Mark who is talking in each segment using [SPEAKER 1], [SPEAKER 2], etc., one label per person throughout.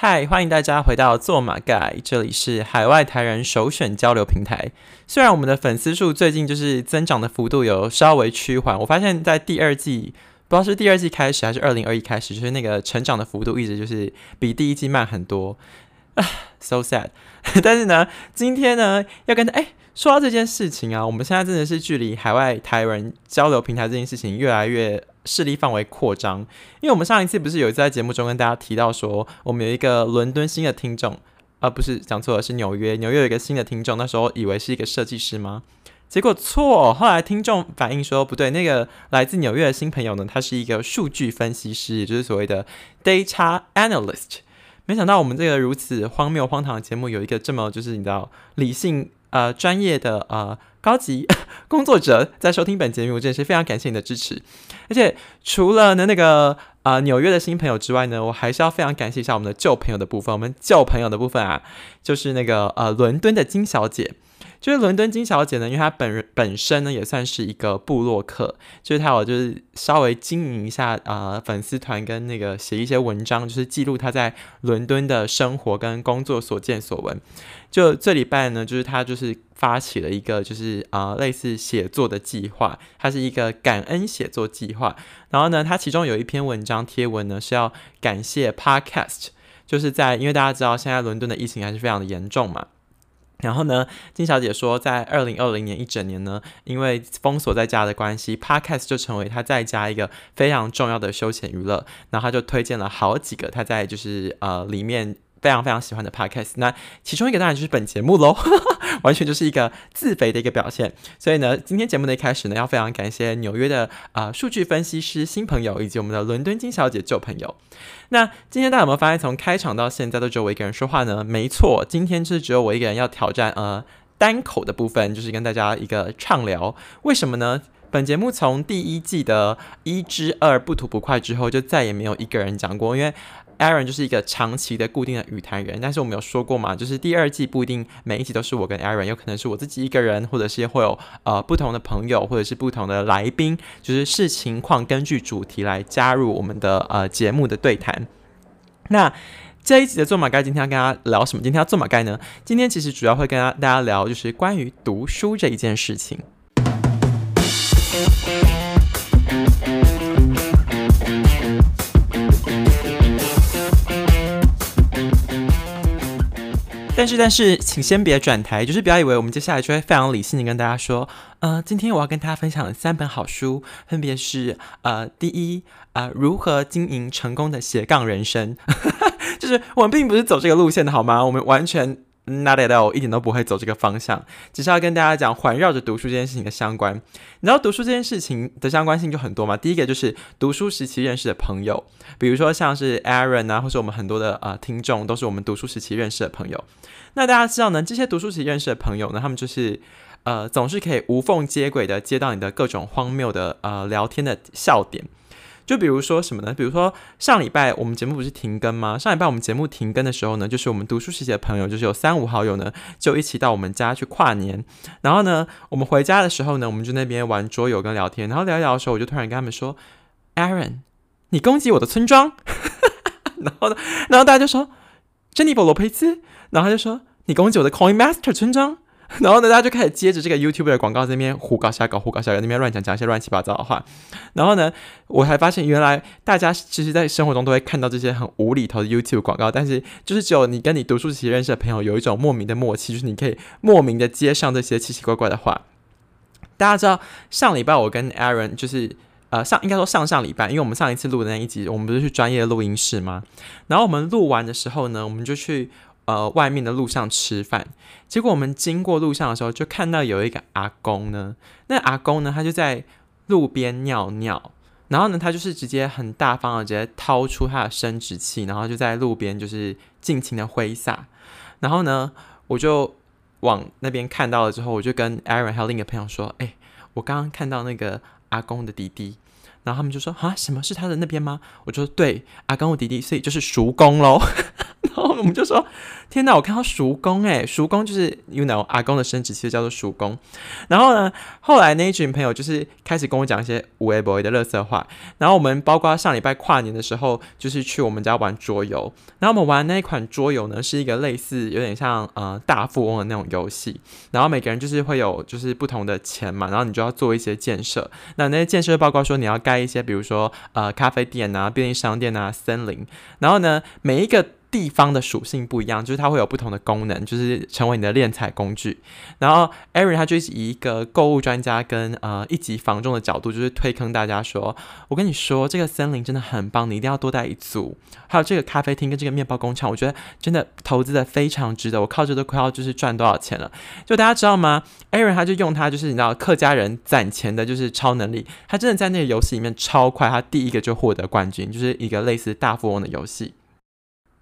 [SPEAKER 1] 嗨，欢迎大家回到做马盖，这里是海外台人首选交流平台。虽然我们的粉丝数最近就是增长的幅度有稍微趋缓，我发现在第二季，不知道是第二季开始还是二零二一开始，就是那个成长的幅度一直就是比第一季慢很多啊，so sad。但是呢，今天呢要跟哎说到这件事情啊，我们现在真的是距离海外台人交流平台这件事情越来越。势力范围扩张，因为我们上一次不是有一次在节目中跟大家提到说，我们有一个伦敦新的听众，而不是讲错了，是纽约，纽约有一个新的听众，那时候以为是一个设计师吗？结果错，后来听众反映说不对，那个来自纽约的新朋友呢，他是一个数据分析师，也就是所谓的 data analyst。没想到我们这个如此荒谬荒唐的节目，有一个这么就是你知道理性呃专业的呃。高级 工作者在收听本节目，我真的是非常感谢你的支持。而且除了呢那个啊纽约的新朋友之外呢，我还是要非常感谢一下我们的旧朋友的部分。我们旧朋友的部分啊，就是那个呃伦敦的金小姐。就是伦敦金小姐呢，因为她本人本身呢也算是一个部落客，就是她有就是稍微经营一下啊粉丝团跟那个写一些文章，就是记录她在伦敦的生活跟工作所见所闻。就这礼拜呢，就是她就是发起了一个就是啊类似写作的计划，它是一个感恩写作计划。然后呢，她其中有一篇文章贴文呢是要感谢 Podcast，就是在因为大家知道现在伦敦的疫情还是非常的严重嘛。然后呢，金小姐说，在二零二零年一整年呢，因为封锁在家的关系，Podcast 就成为她在家一个非常重要的休闲娱乐。然后她就推荐了好几个她在就是呃里面。非常非常喜欢的 podcast，那其中一个当然就是本节目喽，完全就是一个自肥的一个表现。所以呢，今天节目的一开始呢，要非常感谢纽约的啊数据分析师新朋友，以及我们的伦敦金小姐旧朋友。那今天大家有没有发现，从开场到现在都只有我一个人说话呢？没错，今天是只有我一个人要挑战呃单口的部分，就是跟大家一个畅聊。为什么呢？本节目从第一季的一之二不吐不快之后，就再也没有一个人讲过，因为。Aaron 就是一个长期的固定的语坛人，但是我们有说过嘛，就是第二季不一定每一集都是我跟 Aaron，有可能是我自己一个人，或者是会有呃不同的朋友，或者是不同的来宾，就是视情况根据主题来加入我们的呃节目的对谈。那这一集的做马盖今天要跟大家聊什么？今天要做马盖呢？今天其实主要会跟大家聊就是关于读书这一件事情。但是，但是，请先别转台，就是不要以为我们接下来就会非常理性的跟大家说，呃，今天我要跟大家分享三本好书，分别是，呃，第一，呃，如何经营成功的斜杠人生，就是我们并不是走这个路线的好吗？我们完全。Not at all，一点都不会走这个方向，只是要跟大家讲环绕着读书这件事情的相关。你知道读书这件事情的相关性就很多嘛？第一个就是读书时期认识的朋友，比如说像是 Aaron 啊，或者我们很多的呃听众都是我们读书时期认识的朋友。那大家知道呢，这些读书时期认识的朋友呢，他们就是呃总是可以无缝接轨的接到你的各种荒谬的呃聊天的笑点。就比如说什么呢？比如说上礼拜我们节目不是停更吗？上礼拜我们节目停更的时候呢，就是我们读书时期的朋友，就是有三五好友呢，就一起到我们家去跨年。然后呢，我们回家的时候呢，我们就那边玩桌游跟聊天。然后聊一聊的时候，我就突然跟他们说：“Aaron，你攻击我的村庄。”然后呢，然后大家就说：“珍妮佛罗佩兹。”然后他就说：“你攻击我的 Coin Master 村庄。” 然后呢，大家就开始接着这个 YouTube 的广告在那边胡搞瞎搞，胡搞瞎搞，那边乱讲讲一些乱七八糟的话。然后呢，我还发现原来大家其实，在生活中都会看到这些很无厘头的 YouTube 广告，但是就是只有你跟你读书时期认识的朋友有一种莫名的默契，就是你可以莫名的接上这些奇奇怪怪的话。大家知道上礼拜我跟 Aaron 就是呃上应该说上上礼拜，因为我们上一次录的那一集，我们不是去专业录音室吗？然后我们录完的时候呢，我们就去。呃，外面的路上吃饭，结果我们经过路上的时候，就看到有一个阿公呢。那阿公呢，他就在路边尿尿，然后呢，他就是直接很大方的直接掏出他的生殖器，然后就在路边就是尽情的挥洒。然后呢，我就往那边看到了之后，我就跟 Aaron 还有另一个朋友说：“哎，我刚刚看到那个阿公的弟弟。”然后他们就说：“啊，什么是他的那边吗？”我就说：“对，阿公我弟弟，所以就是叔公喽。”然后。我们就说：“天哪，我看到叔公哎，叔公就是 you know 阿公的生殖其实叫做叔公。”然后呢，后来那一群朋友就是开始跟我讲一些无微不微的乐色话。然后我们包括上礼拜跨年的时候，就是去我们家玩桌游。然后我们玩那一款桌游呢，是一个类似有点像呃大富翁的那种游戏。然后每个人就是会有就是不同的钱嘛，然后你就要做一些建设。那那些建设报告说你要盖一些，比如说呃咖啡店啊、便利商店啊、森林。然后呢，每一个。地方的属性不一样，就是它会有不同的功能，就是成为你的敛财工具。然后，Aaron 他就以一个购物专家跟呃一级房仲的角度，就是推坑大家说：“我跟你说，这个森林真的很棒，你一定要多带一组。还有这个咖啡厅跟这个面包工厂，我觉得真的投资的非常值得。我靠这都快要就是赚多少钱了。就大家知道吗？Aaron 他就用他就是你知道客家人攒钱的就是超能力，他真的在那个游戏里面超快，他第一个就获得冠军，就是一个类似大富翁的游戏。”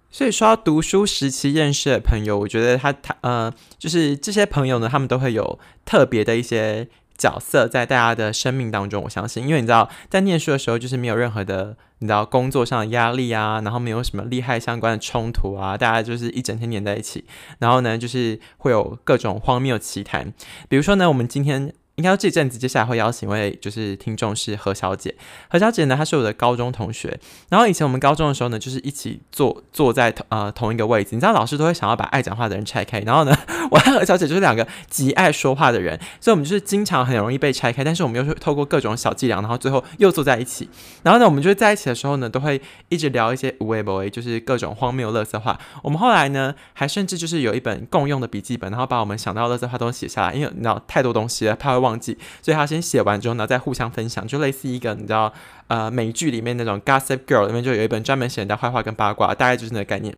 [SPEAKER 1] 所以说，读书时期认识的朋友，我觉得他他呃，就是这些朋友呢，他们都会有特别的一些角色在大家的生命当中。我相信，因为你知道，在念书的时候，就是没有任何的你知道工作上的压力啊，然后没有什么利害相关的冲突啊，大家就是一整天黏在一起，然后呢，就是会有各种荒谬奇谈。比如说呢，我们今天。应该这阵子接下来会邀请一位就是听众是何小姐，何小姐呢，她是我的高中同学。然后以前我们高中的时候呢，就是一起坐坐在同呃同一个位置。你知道老师都会想要把爱讲话的人拆开。然后呢，我和何小姐就是两个极爱说话的人，所以我们就是经常很容易被拆开。但是我们又是透过各种小伎俩，然后最后又坐在一起。然后呢，我们就是在一起的时候呢，都会一直聊一些无微不微，就是各种荒谬乐色话。我们后来呢，还甚至就是有一本共用的笔记本，然后把我们想到乐色话都写下来，因为你知道太多东西了，怕会忘。忘记，所以他先写完之后呢，再互相分享，就类似一个你知道，呃，美剧里面那种 Gossip Girl 里面就有一本专门写人家坏话跟八卦，大概就是那个概念。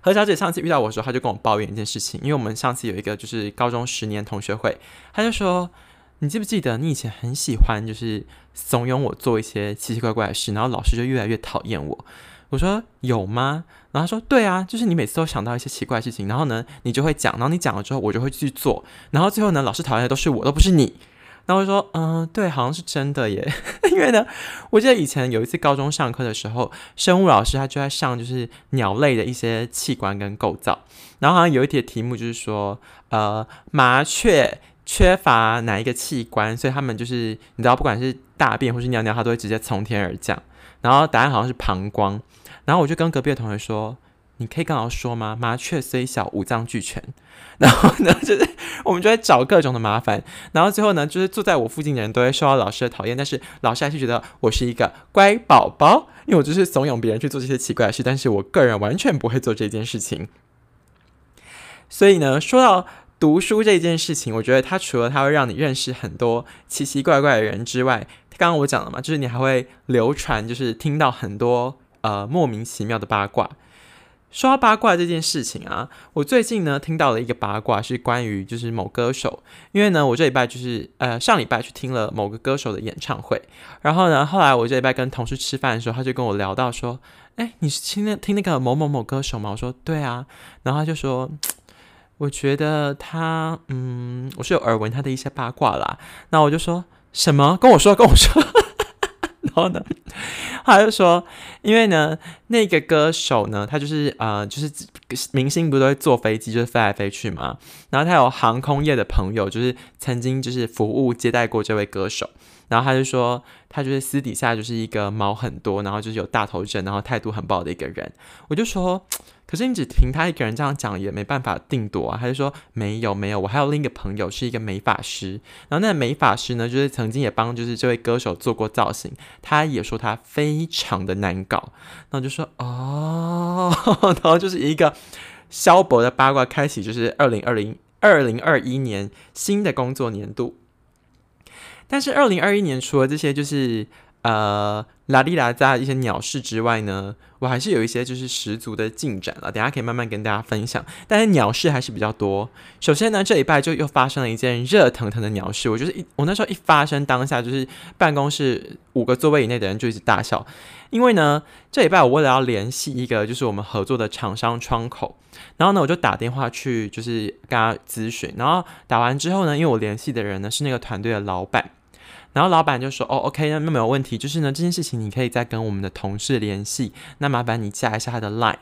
[SPEAKER 1] 何小姐上次遇到我的时候，她就跟我抱怨一件事情，因为我们上次有一个就是高中十年同学会，她就说：“你记不记得你以前很喜欢就是怂恿我做一些奇奇怪怪的事，然后老师就越来越讨厌我。”我说：“有吗？”然后他说：“对啊，就是你每次都想到一些奇怪的事情，然后呢，你就会讲，然后你讲了之后，我就会去做，然后最后呢，老师讨厌的都是我，都不是你。”然后说，嗯，对，好像是真的耶。因为呢，我记得以前有一次高中上课的时候，生物老师他就在上就是鸟类的一些器官跟构造。然后好像有一题题目就是说，呃，麻雀缺乏哪一个器官，所以他们就是你知道，不管是大便或是尿尿，它都会直接从天而降。然后答案好像是膀胱。然后我就跟隔壁的同学说。你可以跟老师说吗？麻雀虽小，五脏俱全。然后呢，就是我们就会找各种的麻烦。然后最后呢，就是坐在我附近的人都会受到老师的讨厌，但是老师还是觉得我是一个乖宝宝，因为我就是怂恿别人去做这些奇怪的事，但是我个人完全不会做这件事情。所以呢，说到读书这件事情，我觉得它除了它会让你认识很多奇奇怪怪的人之外，刚刚我讲了嘛，就是你还会流传，就是听到很多呃莫名其妙的八卦。说到八卦这件事情啊，我最近呢听到了一个八卦，是关于就是某歌手，因为呢我这礼拜就是呃上礼拜去听了某个歌手的演唱会，然后呢后来我这礼拜跟同事吃饭的时候，他就跟我聊到说，哎，你是听那听那个某某某歌手吗？我说对啊，然后他就说，我觉得他嗯，我是有耳闻他的一些八卦啦，那我就说什么？跟我说，跟我说。然后呢，他就说，因为呢，那个歌手呢，他就是呃，就是明星不都会坐飞机，就是飞来飞去嘛。然后他有航空业的朋友，就是曾经就是服务接待过这位歌手。然后他就说，他就是私底下就是一个毛很多，然后就是有大头症，然后态度很不好的一个人。我就说。可是你只凭他一个人这样讲也没办法定夺啊！他就说没有没有，我还有另一个朋友是一个美发师，然后那个美发师呢，就是曾经也帮就是这位歌手做过造型，他也说他非常的难搞，然后就说哦，然后就是一个萧博的八卦开启，就是二零二零二零二一年新的工作年度，但是二零二一年除了这些就是呃。拉里拉扎一些鸟事之外呢，我还是有一些就是十足的进展了，等下可以慢慢跟大家分享。但是鸟事还是比较多。首先呢，这一拜就又发生了一件热腾腾的鸟事，我就是一我那时候一发生当下，就是办公室五个座位以内的人就一直大笑，因为呢这礼拜我为了要联系一个就是我们合作的厂商窗口，然后呢我就打电话去就是跟他咨询，然后打完之后呢，因为我联系的人呢是那个团队的老板。然后老板就说：“哦，OK，那没有问题。就是呢，这件事情你可以再跟我们的同事联系。那麻烦你加一下他的 line。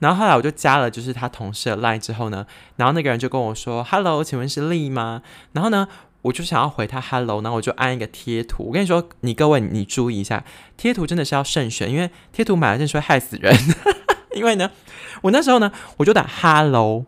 [SPEAKER 1] 然后后来我就加了就是他同事的 line 之后呢，然后那个人就跟我说：“Hello，请问是丽吗？”然后呢，我就想要回他 “Hello”，然后我就按一个贴图。我跟你说，你各位你注意一下，贴图真的是要慎选，因为贴图买了真是会害死人。因为呢，我那时候呢，我就打 “Hello”。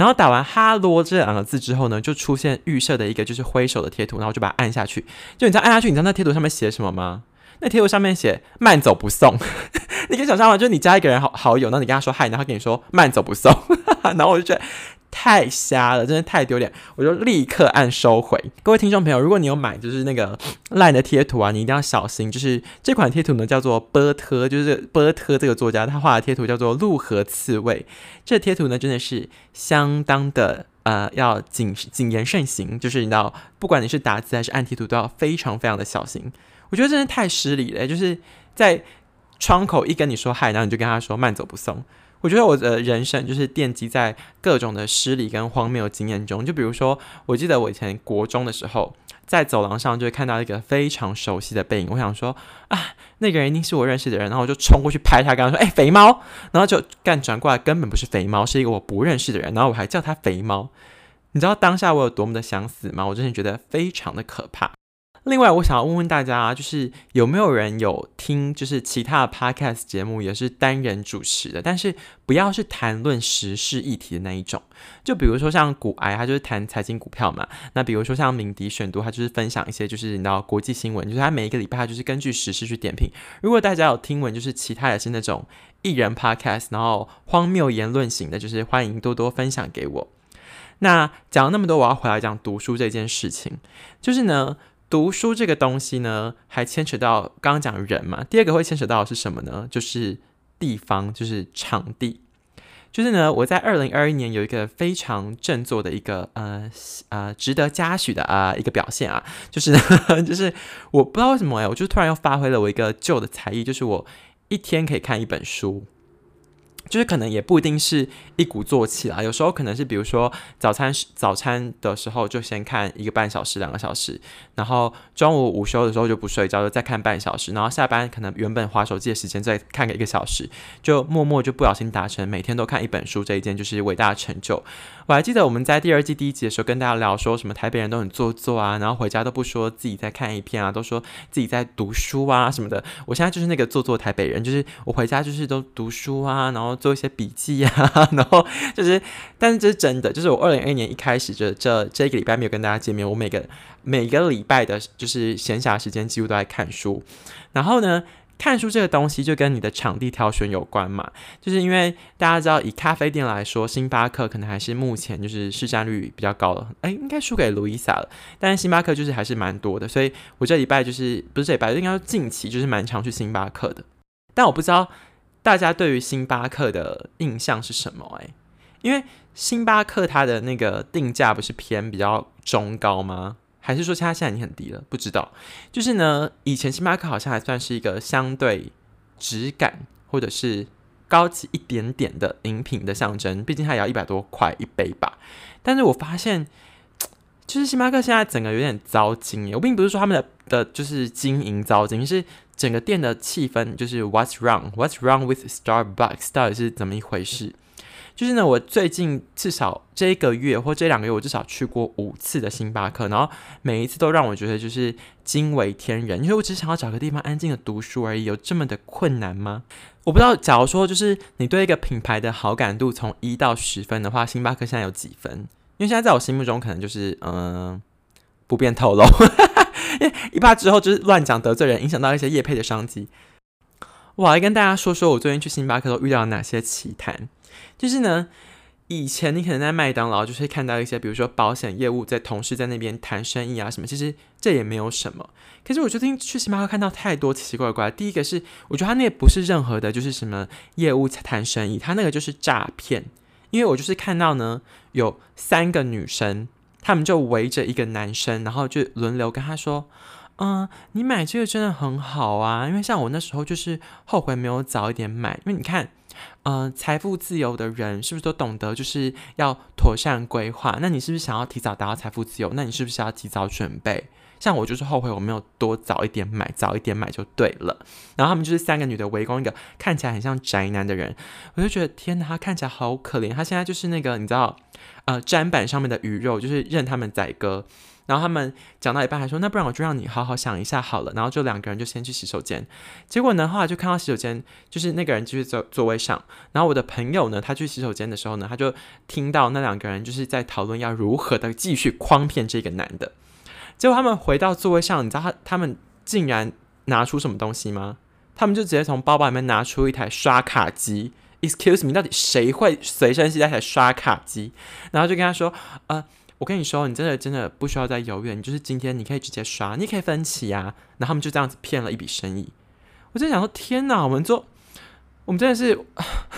[SPEAKER 1] 然后打完哈罗这两个字之后呢，就出现预设的一个就是挥手的贴图，然后我就把它按下去。就你知道按下去，你知道那贴图上面写什么吗？那贴图上面写慢走不送。你可以想象吗？就是你加一个人好好友，然后你跟他说嗨，然后跟你说慢走不送，然后我就觉得。太瞎了，真的太丢脸，我就立刻按收回。各位听众朋友，如果你有买就是那个 烂的贴图啊，你一定要小心。就是这款贴图呢，叫做波特，就是波特这个作家他画的贴图叫做鹿和刺猬。这贴图呢，真的是相当的呃，要谨谨言慎行。就是你知道，不管你是打字还是按贴图，都要非常非常的小心。我觉得真的太失礼了，就是在窗口一跟你说嗨，然后你就跟他说慢走不送。我觉得我的人生就是奠基在各种的失礼跟荒谬经验中。就比如说，我记得我以前国中的时候，在走廊上就会看到一个非常熟悉的背影。我想说啊，那个人一定是我认识的人，然后我就冲过去拍他，跟他说：“哎，肥猫！”然后就干转过来，根本不是肥猫，是一个我不认识的人。然后我还叫他肥猫。你知道当下我有多么的想死吗？我真的觉得非常的可怕。另外，我想要问问大家，就是有没有人有听，就是其他的 podcast 节目也是单人主持的，但是不要是谈论时事议题的那一种。就比如说像股癌，他就是谈财经股票嘛。那比如说像敏迪选读，他就是分享一些就是你知道国际新闻，就是他每一个礼拜他就是根据时事去点评。如果大家有听闻，就是其他的是那种艺人 podcast，然后荒谬言论型的，就是欢迎多多分享给我。那讲了那么多，我要回来讲读书这件事情，就是呢。读书这个东西呢，还牵扯到刚刚讲人嘛。第二个会牵扯到的是什么呢？就是地方，就是场地。就是呢，我在二零二一年有一个非常振作的一个呃呃值得嘉许的啊一个表现啊，就是 就是我不知道为什么哎，我就突然又发挥了我一个旧的才艺，就是我一天可以看一本书。就是可能也不一定是一鼓作气啦，有时候可能是比如说早餐早餐的时候就先看一个半小时两个小时，然后中午午休的时候就不睡觉就再看半小时，然后下班可能原本划手机的时间再看个一个小时，就默默就不小心达成每天都看一本书这一件就是伟大的成就。我还记得我们在第二季第一集的时候跟大家聊说什么台北人都很做作啊，然后回家都不说自己在看一篇啊，都说自己在读书啊什么的。我现在就是那个做作台北人，就是我回家就是都读书啊，然后。做一些笔记啊，然后就是，但是这是真的，就是我二零二一年一开始就这这一个礼拜没有跟大家见面，我每个每个礼拜的就是闲暇时间几乎都在看书，然后呢，看书这个东西就跟你的场地挑选有关嘛，就是因为大家知道以咖啡店来说，星巴克可能还是目前就是市占率比较高的，哎，应该输给卢伊萨了，但是星巴克就是还是蛮多的，所以我这礼拜就是不是这礼拜，应该近期就是蛮常去星巴克的，但我不知道。大家对于星巴克的印象是什么？诶，因为星巴克它的那个定价不是偏比较中高吗？还是说它现在已经很低了？不知道。就是呢，以前星巴克好像还算是一个相对质感或者是高级一点点的饮品的象征，毕竟它也要一百多块一杯吧。但是我发现，就是星巴克现在整个有点糟心。我并不是说他们的的就是经营糟心，是。整个店的气氛就是 What's wrong? What's wrong with Starbucks? 到底是怎么一回事？就是呢，我最近至少这一个月或这两个月，我至少去过五次的星巴克，然后每一次都让我觉得就是惊为天人。因为我只想要找个地方安静的读书而已，有这么的困难吗？我不知道。假如说就是你对一个品牌的好感度从一到十分的话，星巴克现在有几分？因为现在在我心目中可能就是嗯，不便透露。一怕之后就是乱讲得罪人，影响到一些业配的商机。我来跟大家说说我最近去星巴克都遇到了哪些奇谈。就是呢，以前你可能在麦当劳就是看到一些，比如说保险业务在同事在那边谈生意啊什么，其实这也没有什么。可是我最近去星巴克看到太多奇奇怪怪。第一个是，我觉得他那不是任何的，就是什么业务谈生意，他那个就是诈骗。因为我就是看到呢，有三个女生。他们就围着一个男生，然后就轮流跟他说：“嗯，你买这个真的很好啊，因为像我那时候就是后悔没有早一点买。因为你看，嗯，财富自由的人是不是都懂得就是要妥善规划？那你是不是想要提早达到财富自由？那你是不是要提早准备？像我就是后悔我没有多早一点买，早一点买就对了。然后他们就是三个女的围攻一个看起来很像宅男的人，我就觉得天哪，他看起来好可怜。他现在就是那个你知道，呃，砧板上面的鱼肉，就是任他们宰割。然后他们讲到一半还说，那不然我就让你好好想一下好了。然后就两个人就先去洗手间。结果呢，后来就看到洗手间就是那个人继续坐座位上。然后我的朋友呢，他去洗手间的时候呢，他就听到那两个人就是在讨论要如何的继续诓骗这个男的。结果他们回到座位上，你知道他他们竟然拿出什么东西吗？他们就直接从包包里面拿出一台刷卡机。Excuse me，到底谁会随身携带一台刷卡机？然后就跟他说，呃。我跟你说，你真的真的不需要再犹豫，你就是今天你可以直接刷，你可以分期啊。然后他们就这样子骗了一笔生意。我在想说，天哪，我们做，我们真的是，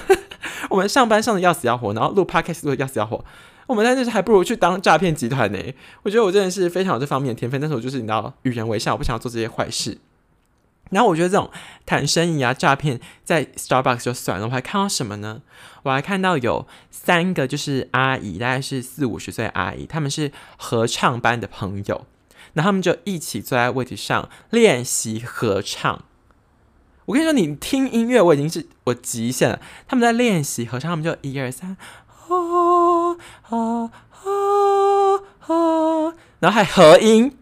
[SPEAKER 1] 我们上班上的要死要活，然后录 podcast 录的要死要活，我们在这还不如去当诈骗集团呢。我觉得我真的是非常有这方面的天分，但是我就是你知道，与人为善，我不想要做这些坏事。然后我觉得这种谈生意啊、诈骗，在 Starbucks 就算了。我还看到什么呢？我还看到有三个就是阿姨，大概是四五十岁阿姨，他们是合唱班的朋友，那他们就一起坐在位置上练习合唱。我跟你说，你听音乐我已经是我极限了。他们在练习合唱，他们就一二三，啊啊啊啊，然后还合音。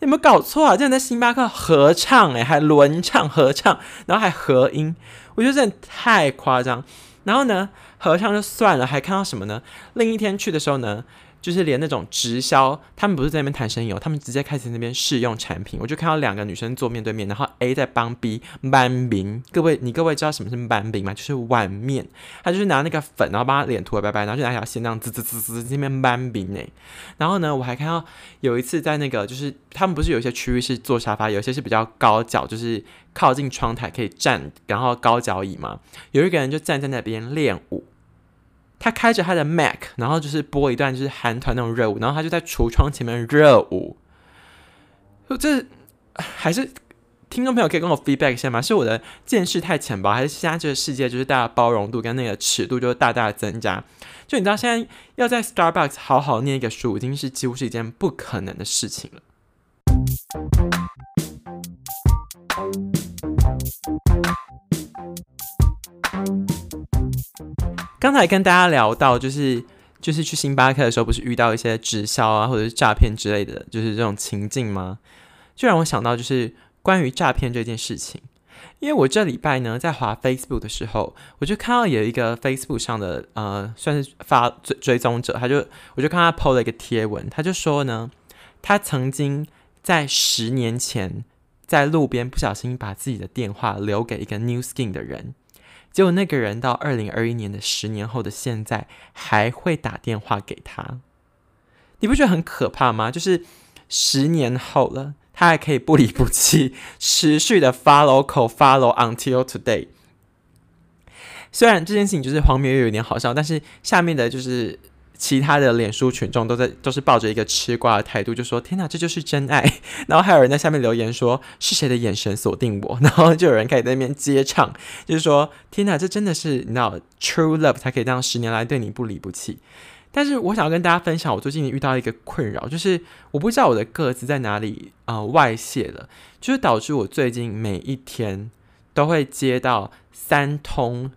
[SPEAKER 1] 有没有搞错啊？竟然在星巴克合唱诶，还轮唱合唱，然后还合音，我觉得真的太夸张。然后呢，合唱就算了，还看到什么呢？另一天去的时候呢？就是连那种直销，他们不是在那边谈生意哦，他们直接开始那边试用产品。我就看到两个女生坐面对面，然后 A 在帮 B 拌面。各位，你各位知道什么是拌面吗？就是碗面，他就是拿那个粉，然后把脸涂的白白，然后就拿条线那样滋滋滋滋这边拌面呢。然后呢，我还看到有一次在那个，就是他们不是有一些区域是坐沙发，有些是比较高脚，就是靠近窗台可以站，然后高脚椅嘛。有一个人就站在那边练舞。他开着他的 Mac，然后就是播一段就是韩团那种热舞，然后他就在橱窗前面热舞。这还是听众朋友可以跟我 feedback 一下吗？是我的见识太浅薄，还是现在这个世界就是大家包容度跟那个尺度就大大的增加？就你知道现在要在 Starbucks 好好念一个书，已经是几乎是一件不可能的事情了。刚才跟大家聊到，就是就是去星巴克的时候，不是遇到一些直销啊，或者是诈骗之类的，就是这种情境吗？就让我想到，就是关于诈骗这件事情。因为我这礼拜呢，在滑 Facebook 的时候，我就看到有一个 Facebook 上的呃，算是发追追踪者，他就我就看他 PO 了一个贴文，他就说呢，他曾经在十年前在路边不小心把自己的电话留给一个 New Skin 的人。结果那个人到二零二一年的十年后的现在还会打电话给他，你不觉得很可怕吗？就是十年后了，他还可以不离不弃，持续的 follow 口 follow until today。虽然这件事情就是荒谬又有点好笑，但是下面的就是。其他的脸书群众都在都是抱着一个吃瓜的态度，就说：“天哪，这就是真爱！” 然后还有人在下面留言说：“是谁的眼神锁定我？”然后就有人开始在那边接唱，就是说：“天哪，这真的是你知道 true love 才可以这样十年来对你不离不弃。”但是我想要跟大家分享，我最近遇到一个困扰，就是我不知道我的个子在哪里啊外泄了，就是导致我最近每一天都会接到三通。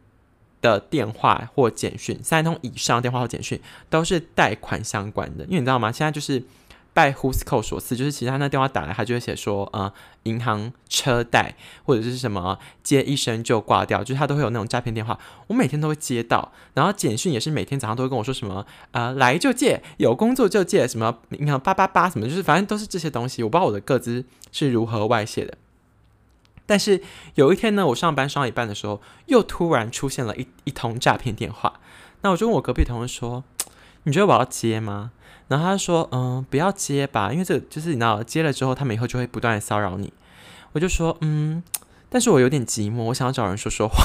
[SPEAKER 1] 的电话或简讯，三通以上电话或简讯都是贷款相关的，因为你知道吗？现在就是拜 Who'sco 所赐，就是其他那电话打来，他就会写说，呃，银行车贷或者是什么接一声就挂掉，就是他都会有那种诈骗电话，我每天都会接到，然后简讯也是每天早上都会跟我说什么，呃，来就借，有工作就借，什么银行八八八什么，就是反正都是这些东西，我不知道我的个资是如何外泄的。但是有一天呢，我上班上一半的时候，又突然出现了一一通诈骗电话。那我就问我隔壁同事说：“你觉得我要接吗？”然后他说：“嗯，不要接吧，因为这就是你知道，接了之后他们以后就会不断的骚扰你。”我就说：“嗯，但是我有点寂寞，我想要找人说说话。”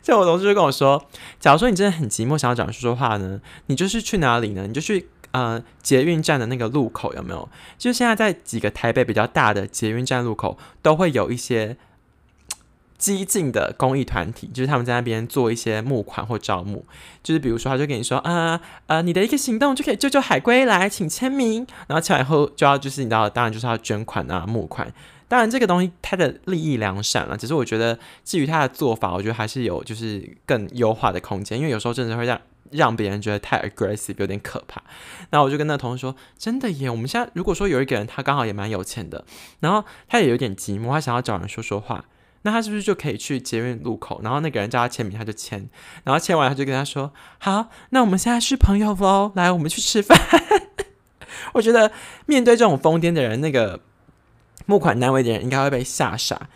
[SPEAKER 1] 像我同事就跟我说：“假如说你真的很寂寞，想要找人说说话呢，你就是去哪里呢？你就去。”呃，捷运站的那个路口有没有？就是现在在几个台北比较大的捷运站路口，都会有一些激进的公益团体，就是他们在那边做一些募款或招募，就是比如说他就跟你说啊呃，你的一个行动就可以救救海龟来，请签名，然后签完后就要就是你知道，当然就是要捐款啊募款。当然这个东西它的利益良善了，只是我觉得至于他的做法，我觉得还是有就是更优化的空间，因为有时候真的会让。让别人觉得太 aggressive，有点可怕。那我就跟那同事说：“真的耶，我们现在如果说有一个人他刚好也蛮有钱的，然后他也有点寂寞，他想要找人说说话，那他是不是就可以去捷运路口，然后那个人叫他签名，他就签，然后签完他就跟他说：好，那我们现在是朋友喽，来，我们去吃饭。我觉得面对这种疯癫的人，那个募款单位的人应该会被吓傻，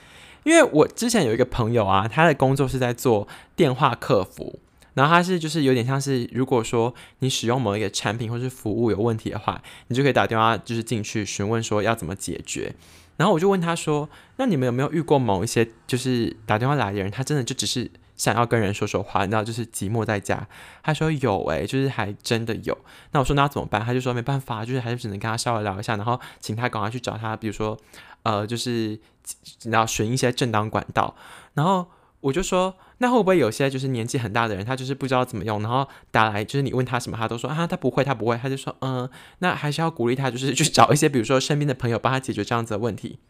[SPEAKER 1] 因为我之前有一个朋友啊，他的工作是在做电话客服。”然后他是就是有点像是，如果说你使用某一个产品或是服务有问题的话，你就可以打电话就是进去询问说要怎么解决。然后我就问他说：“那你们有没有遇过某一些就是打电话来的人，他真的就只是想要跟人说说话，你知道就是寂寞在家？”他说有诶，就是还真的有。那我说那怎么办？他就说没办法，就是还是只能跟他稍微聊一下，然后请他赶快去找他，比如说呃就是然后寻一些正当管道，然后。我就说，那会不会有些就是年纪很大的人，他就是不知道怎么用，然后打来就是你问他什么，他都说啊，他不会，他不会，他就说嗯，那还是要鼓励他，就是去找一些比如说身边的朋友帮他解决这样子的问题。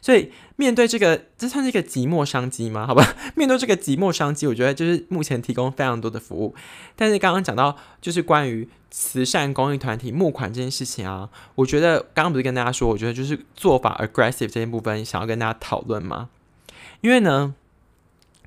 [SPEAKER 1] 所以面对这个，这算是一个寂寞商机吗？好吧，面对这个寂寞商机，我觉得就是目前提供非常多的服务。但是刚刚讲到就是关于慈善公益团体募款这件事情啊，我觉得刚刚不是跟大家说，我觉得就是做法 aggressive 这些部分，想要跟大家讨论吗？因为呢，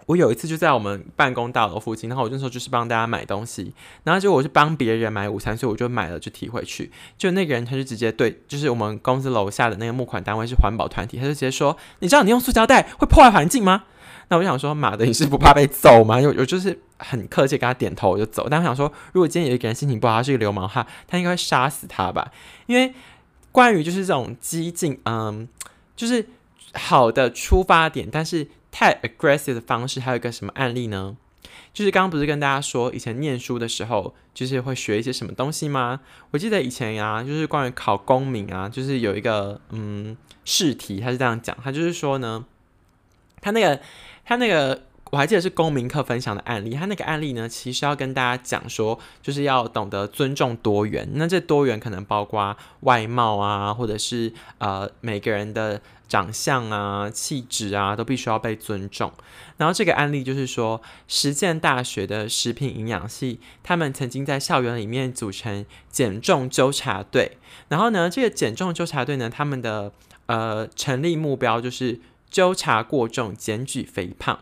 [SPEAKER 1] 我有一次就在我们办公大楼附近，然后我那时候就是帮大家买东西，然后就我是帮别人买午餐，所以我就买了就提回去。就那个人他就直接对，就是我们公司楼下的那个募款单位是环保团体，他就直接说：“你知道你用塑胶袋会破坏环境吗？”那我想说：“妈的，你是不怕被揍吗？”有有就是很客气跟他点头我就走。但我想说，如果今天有一个人心情不好，他是个流氓哈，他应该会杀死他吧？因为关于就是这种激进，嗯，就是。好的出发点，但是太 aggressive 的方式，还有一个什么案例呢？就是刚刚不是跟大家说，以前念书的时候，就是会学一些什么东西吗？我记得以前呀，就是关于考公民啊，就是有一个嗯试题，他是这样讲，他就是说呢，他那个他那个。我还记得是公民课分享的案例，他那个案例呢，其实要跟大家讲说，就是要懂得尊重多元。那这多元可能包括外貌啊，或者是呃每个人的长相啊、气质啊，都必须要被尊重。然后这个案例就是说，实践大学的食品营养系，他们曾经在校园里面组成减重纠察队。然后呢，这个减重纠察队呢，他们的呃成立目标就是纠察过重，检举肥胖。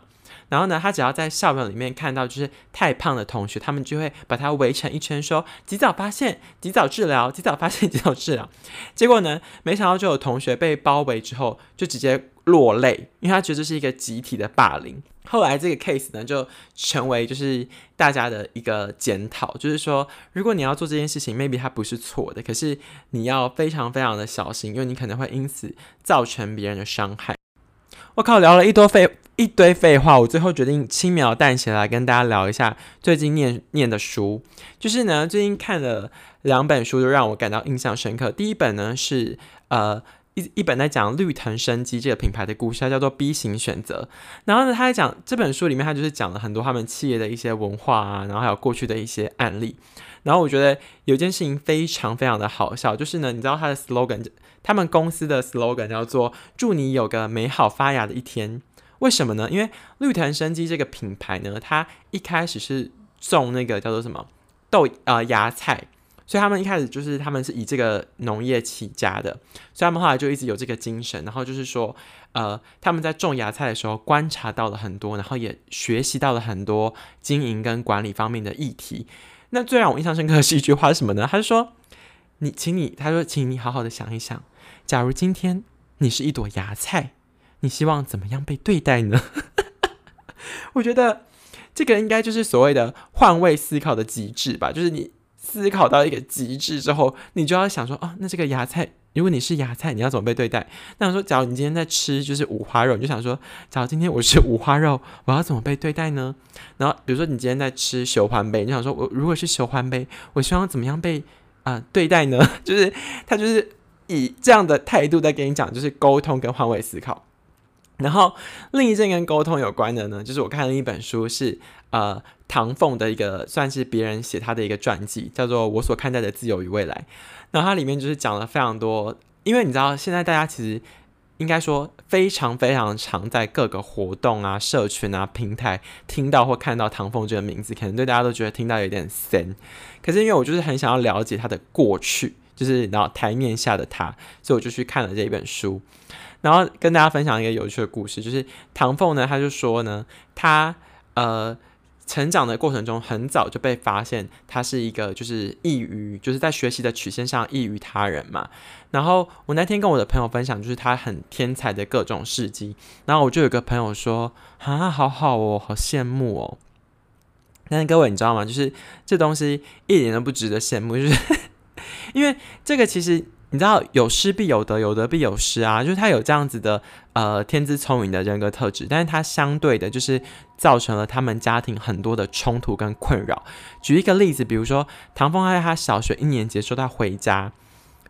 [SPEAKER 1] 然后呢，他只要在校园里面看到就是太胖的同学，他们就会把他围成一圈，说及早发现、及早治疗、及早发现、及早治疗。结果呢，没想到就有同学被包围之后，就直接落泪，因为他觉得这是一个集体的霸凌。后来这个 case 呢，就成为就是大家的一个检讨，就是说，如果你要做这件事情，maybe 它不是错的，可是你要非常非常的小心，因为你可能会因此造成别人的伤害。我靠，聊了一多废。一堆废话，我最后决定轻描淡写来跟大家聊一下最近念念的书。就是呢，最近看了两本书，都让我感到印象深刻。第一本呢是呃一一本在讲绿藤生机这个品牌的故事，它叫做 B 型选择。然后呢，他在讲这本书里面，他就是讲了很多他们企业的一些文化啊，然后还有过去的一些案例。然后我觉得有件事情非常非常的好笑，就是呢，你知道他的 slogan，他们公司的 slogan 叫做“祝你有个美好发芽的一天”。为什么呢？因为绿藤生机这个品牌呢，它一开始是种那个叫做什么豆呃芽菜，所以他们一开始就是他们是以这个农业起家的，所以他们后来就一直有这个精神，然后就是说呃他们在种芽菜的时候观察到了很多，然后也学习到了很多经营跟管理方面的议题。那最让我印象深刻的是一句话是什么呢？他是说你，请你，他说，请你好好的想一想，假如今天你是一朵芽菜。你希望怎么样被对待呢？我觉得这个应该就是所谓的换位思考的极致吧。就是你思考到一个极致之后，你就要想说：哦，那这个芽菜，如果你是芽菜，你要怎么被对待？那说，假如你今天在吃就是五花肉，你就想说：假如今天我是五花肉，我要怎么被对待呢？然后，比如说你今天在吃熊环杯，你想说：我如果是熊环杯，我希望怎么样被啊对待呢？就是他就是以这样的态度在跟你讲，就是沟通跟换位思考。然后另一件跟沟通有关的呢，就是我看了一本书，是呃唐凤的一个算是别人写他的一个传记，叫做《我所看待的自由与未来》。然后它里面就是讲了非常多，因为你知道现在大家其实应该说非常非常常在各个活动啊、社群啊、平台听到或看到唐凤这个名字，可能对大家都觉得听到有点森。可是因为我就是很想要了解他的过去，就是然后台面下的他，所以我就去看了这一本书。然后跟大家分享一个有趣的故事，就是唐凤呢，他就说呢，他呃成长的过程中很早就被发现他是一个就是异于，就是在学习的曲线上异于他人嘛。然后我那天跟我的朋友分享，就是他很天才的各种事迹。然后我就有个朋友说啊，好好哦，好羡慕哦。但是各位你知道吗？就是这东西一点都不值得羡慕，就是 因为这个其实。你知道有失必有得，有得必有失啊，就是他有这样子的呃天资聪明的人格特质，但是他相对的，就是造成了他们家庭很多的冲突跟困扰。举一个例子，比如说唐风在他小学一年级时候，他回家，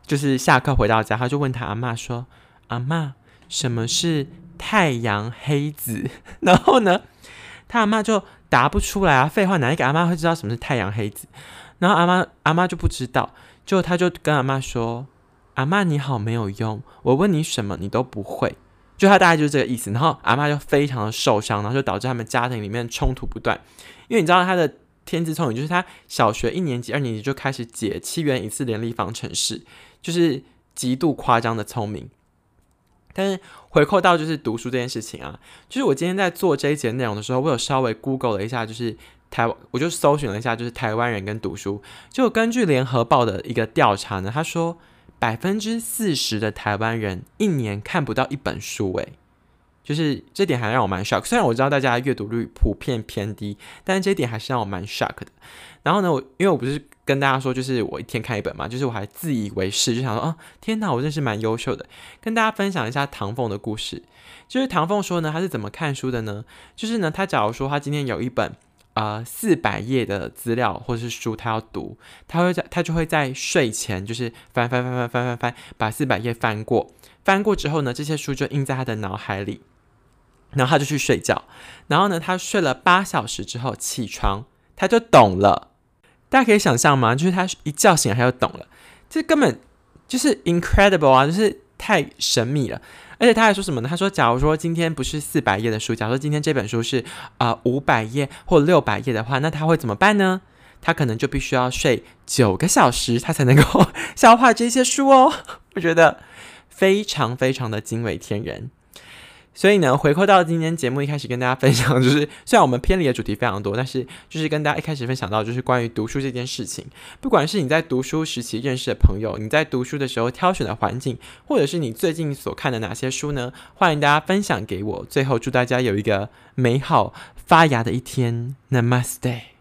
[SPEAKER 1] 就是下课回到家，他就问他阿妈说：“阿妈，什么是太阳黑子？” 然后呢，他阿妈就答不出来啊，废话，哪一个阿妈会知道什么是太阳黑子？然后阿妈阿妈就不知道，就他就跟阿妈说。阿妈你好没有用，我问你什么你都不会，就他大概就是这个意思。然后阿妈就非常的受伤，然后就导致他们家庭里面冲突不断。因为你知道他的天资聪明，就是他小学一年级、二年级就开始解七元一次联立方程式，就是极度夸张的聪明。但是回扣到就是读书这件事情啊，就是我今天在做这一节内容的时候，我有稍微 Google 了一下，就是台湾，我就搜寻了一下，就是台湾人跟读书。就根据联合报的一个调查呢，他说。百分之四十的台湾人一年看不到一本书，诶，就是这点还让我蛮 shock。虽然我知道大家阅读率普遍偏低，但是这点还是让我蛮 shock 的。然后呢，我因为我不是跟大家说，就是我一天看一本嘛，就是我还自以为是，就想说，哦，天哪，我真是蛮优秀的。跟大家分享一下唐凤的故事，就是唐凤说呢，他是怎么看书的呢？就是呢，他假如说他今天有一本。呃，四百页的资料或者是书，他要读，他会在他就会在睡前就是翻翻翻翻翻翻翻，把四百页翻过，翻过之后呢，这些书就印在他的脑海里，然后他就去睡觉，然后呢，他睡了八小时之后起床，他就懂了。大家可以想象吗？就是他一觉醒来他就懂了，这根本就是 incredible 啊，就是太神秘了。而且他还说什么呢？他说：“假如说今天不是四百页的书，假如说今天这本书是啊五百页或六百页的话，那他会怎么办呢？他可能就必须要睡九个小时，他才能够 消化这些书哦。我觉得非常非常的惊为天人。”所以呢，回扣到今天节目一开始跟大家分享，就是虽然我们偏离的主题非常多，但是就是跟大家一开始分享到，就是关于读书这件事情。不管是你在读书时期认识的朋友，你在读书的时候挑选的环境，或者是你最近所看的哪些书呢？欢迎大家分享给我。最后祝大家有一个美好发芽的一天，Namaste。